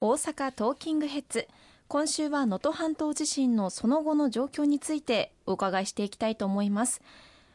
大阪トーキングヘッズ。今週は能登半島地震のその後の状況についてお伺いしていきたいと思います。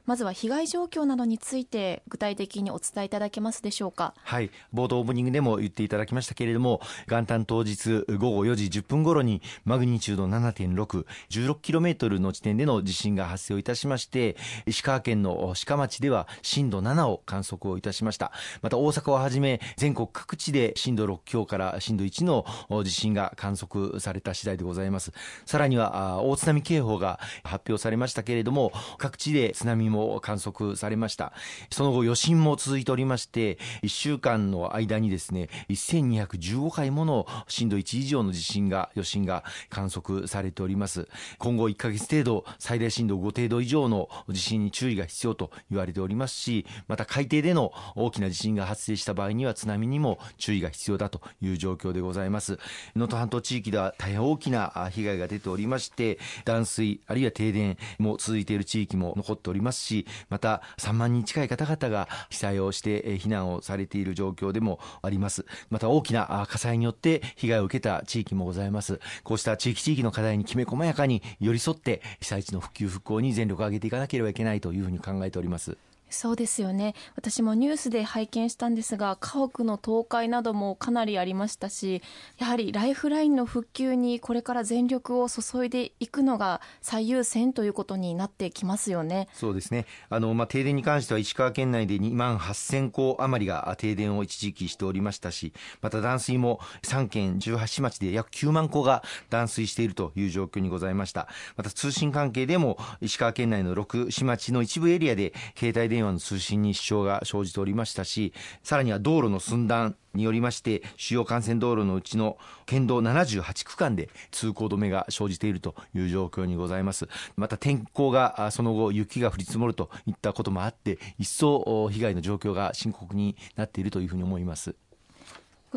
まずは被害状況などについて具体的にお伝えいただけますでしょうか？はい。冒頭オープニングでも言っていただきましたけれども元旦当日午後4時10分頃にマグニチュード 7.616km の地点での地震が発生をいたしまして石川県の鹿町では震度7を観測をいたしました。また大阪をはじめ全国各地で震度6強から震度1の地震が観測された次第でございます。さらには大津波警報が発表されましたけれども各地で津波も観測されました。その後余震も続いておりまして1週間の間にですね1215回もの震度1以上の地震が余震が観測されております。今後1ヶ月程度最大震度5程度以上の地震に注意が必要と言われておりますしまた海底での大きな地震が発生した場合には津波にも注意が必要だという状況でございます。能登半島地域では大変大きな被害が出ておりまして断水あるいは停電も続いている地域も残っておりますしまた3万人近い方々が被災をして避難をされている状況でもあります。また大きな火災によって被害を受けた地域もございます。こうした地域地域の課題にきめ細やかに寄り添って被災地の復旧復興に全力を挙げていかなければいけないというふうに考えております。そうですよね。私もニュースで拝見したんですが家屋の倒壊などもかなりありましたしやはりライフラインの復旧にこれから全力を注いでいくのが最優先ということになってきますよね。そうですね。あの、まあ、停電に関しては石川県内で2万8000戸余りが停電を一時期しておりましたしまた断水も3県18市町で約9万戸が断水しているという状況にございました。また通信関係でも石川県内の6市町の一部エリアで携帯電話電話の通信に支障が生じておりましたしさらには道路の寸断によりまして主要幹線道路のうちの県道78区間で通行止めが生じているという状況にございます。また天候がその後雪が降り積もるといったこともあって一層被害の状況が深刻になっているというふうに思います。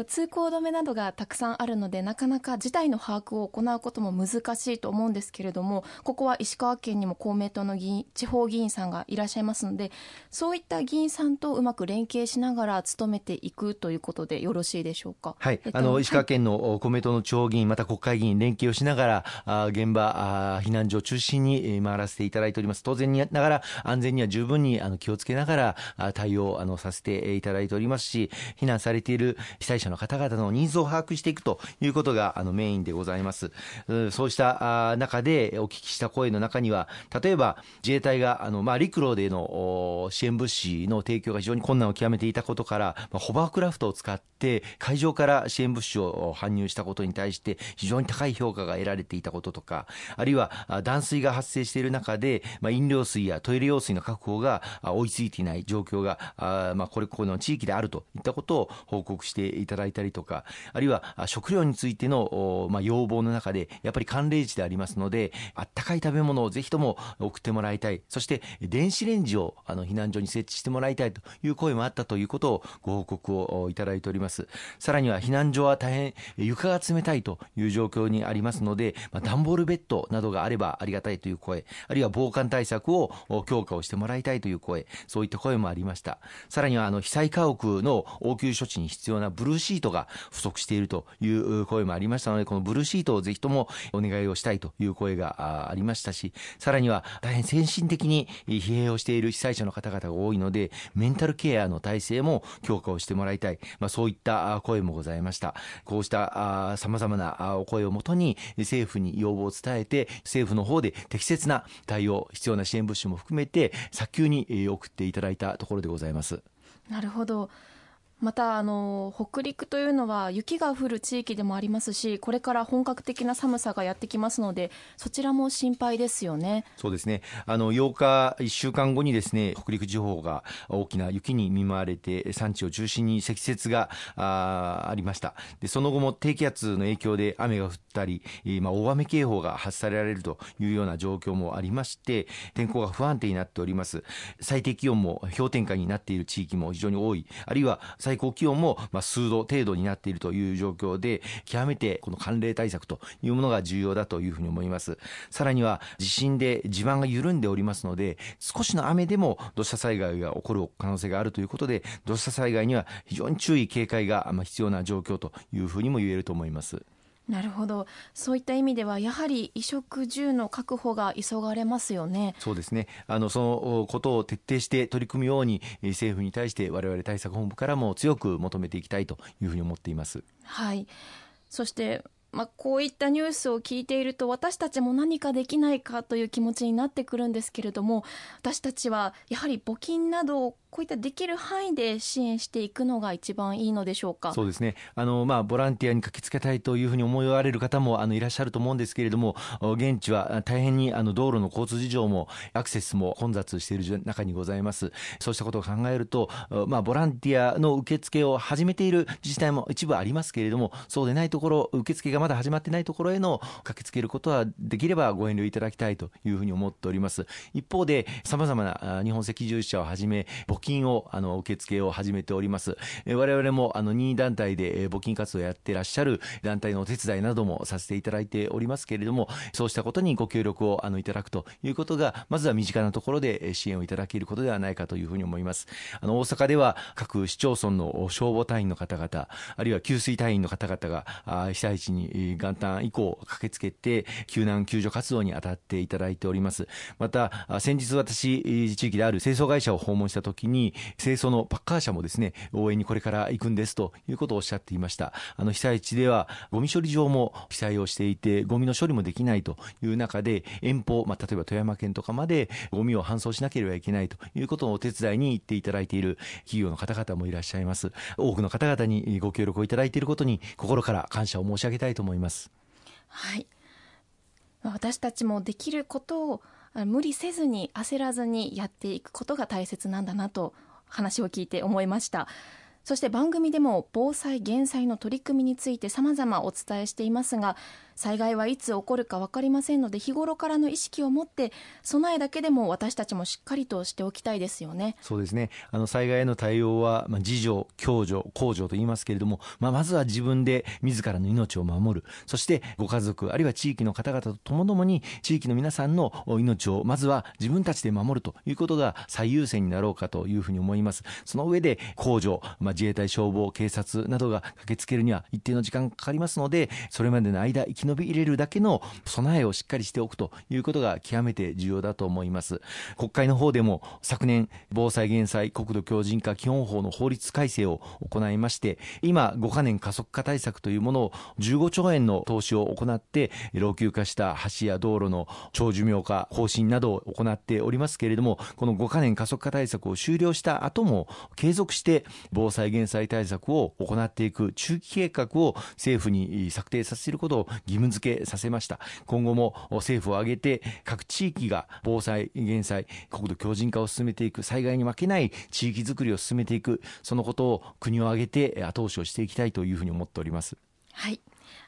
通行止めなどがたくさんあるのでなかなか事態の把握を行うことも難しいと思うんですけれどもここは石川県にも公明党の議員地方議員さんがいらっしゃいますのでそういった議員さんとうまく連携しながら努めていくということでよろしいでしょうか？はい、えっと、あの石川県の公明党の地方議員また国会議員連携をしながらあ現場あ避難所を中心に回らせていただいております。当然ながら安全には十分にあの気をつけながら対応あのさせていただいておりますし避難されている被災者の方々のニーズを把握していくということがあのメインでございます。そうした中でお聞きした声の中には、例えば自衛隊があの、まあ、陸路での支援物資の提供が非常に困難を極めていたことから、まあ、ホバークラフトを使って海上から支援物資を搬入したことに対して非常に高い評価が得られていたこととか、あるいは断水が発生している中で、まあ、飲料水やトイレ用水の確保が追いついていない状況が、あまあ、これこの地域であるといったことを報告していたただいたりとか、あるいは食料についての、まあ、要望の中で、やっぱり寒冷地でありますので、あったかい食べ物をぜひとも送ってもらいたい。そして、電子レンジをあの避難所に設置してもらいたいという声もあったということをご報告をいただいております。さらには避難所は大変床が冷たいという状況にありますので、まあ、段ボールベッドなどがあればありがたいという声、あるいは防寒対策を強化をしてもらいたいという声、そういった声もありました。さらにはあの被災家屋の応急処置に必要なブルーシートが不足しているという声もありましたので、このブルーシートをぜひともお願いをしたいという声がありましたし、さらには大変先進的に疲弊をしている被災者の方々が多いので、メンタルケアの体制も強化をしてもらいたい、まあ、そういった声もございました。こうした様々なお声をもとに政府に要望を伝えて、政府の方で適切な対応、必要な支援物資も含めて早急に送っていただいたところでございます。なるほど。またあの北陸というのは雪が降る地域でもありますしこれから本格的な寒さがやってきますのでそちらも心配ですよね。そうですね。あの8日1週間後にですね北陸地方が大きな雪に見舞われて山地を中心に積雪があありました。でその後も低気圧の影響で雨が降ったり、まあ、大雨警報が発されられるというような状況もありまして天候が不安定になっております。最低気温も氷点下になっている地域も非常に多い。あるいは最高気温もま数度程度になっているという状況で極めてこの寒冷対策というものが重要だというふうに思います。さらには地震で地盤が緩んでおりますので少しの雨でも土砂災害が起こる可能性があるということで土砂災害には非常に注意警戒が必要な状況というふうにも言えると思います。なるほど。そういった意味ではやはり衣食住の確保が急がれますよね。そうですね。あのそのことを徹底して取り組むように政府に対して我々対策本部からも強く求めていきたいというふうに思っています。はい。そしてまあ、こういったニュースを聞いていると私たちも何かできないかという気持ちになってくるんですけれども私たちはやはり募金などをこういったできる範囲で支援していくのが一番いいのでしょうか？そうですね。あの、まあ、ボランティアに駆けつけたいというふうに思われる方もあのいらっしゃると思うんですけれども現地は大変にあの道路の交通事情もアクセスも混雑している中にございます。そうしたことを考えると、まあ、ボランティアの受付を始めている自治体も一部ありますけれどもそうでないところ受付がまだ始まってないところへの駆けつけることはできればご遠慮いただきたいというふうに思っております。一方でさまざまな日本赤十字社をはじめ募金をあの受付を始めております。我々もあの任意団体で募金活動をやってらっしゃる団体のお手伝いなどもさせていただいておりますけれども、そうしたことにご協力をあのいただくということが、まずは身近なところで支援をいただけることではないかというふうに思います。あの大阪では各市町村の消防隊員の方々、あるいは給水隊員の方々が被災地に元旦以降駆けつけて救難救助活動に当たっていただいております。また先日私地域である清掃会社を訪問した時にに清掃のパッカー車もですね、応援にこれから行くんですということをおっしゃっていました。あの被災地ではゴミ処理場も被災をしていて、ゴミの処理もできないという中で、遠方、まあ、例えば富山県とかまでゴミを搬送しなければいけないということをお手伝いに行っていただいている企業の方々もいらっしゃいます。多くの方々にご協力をいただいていることに心から感謝を申し上げたいと思います。はい。私たちもできることを無理せずに焦らずにやっていくことが大切なんだなと話を聞いて思いました。そして番組でも防災減災の取り組みについて様々お伝えしていますが災害はいつ起こるか分かりませんので日頃からの意識を持って備えだけでも私たちもしっかりとしておきたいですよね。そうですね。あの災害への対応は、まあ、自助共助公助と言いますけれども、まあ、まずは自分で自らの命を守る。そしてご家族あるいは地域の方々とともどもに地域の皆さんの命をまずは自分たちで守るということが最優先になろうかというふうに思います。その上で公助、まあ、自衛隊消防警察などが駆けつけるには一定の時間かかりますのでそれまでの間生き延びれるだけの備えをしっかりしておくということが極めて重要だと思います。国会の方でも昨年防災減災国土強靭化基本法の法律改正を行いまして今5カ年加速化対策というものを15兆円の投資を行って老朽化した橋や道路の長寿命化更新などを行っておりますけれどもこの5カ年加速化対策を終了した後も継続して防災減災対策を行っていく中期計画を政府に策定させることを義務付けさせました。今後も政府を挙げて各地域が防災減災国土強靭化を進めていく災害に負けない地域づくりを進めていくそのことを国を挙げて後押しをしていきたいというふうに思っております。はい。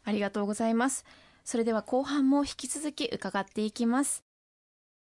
ありがとうございます。それでは後半も引き続き伺っていきます。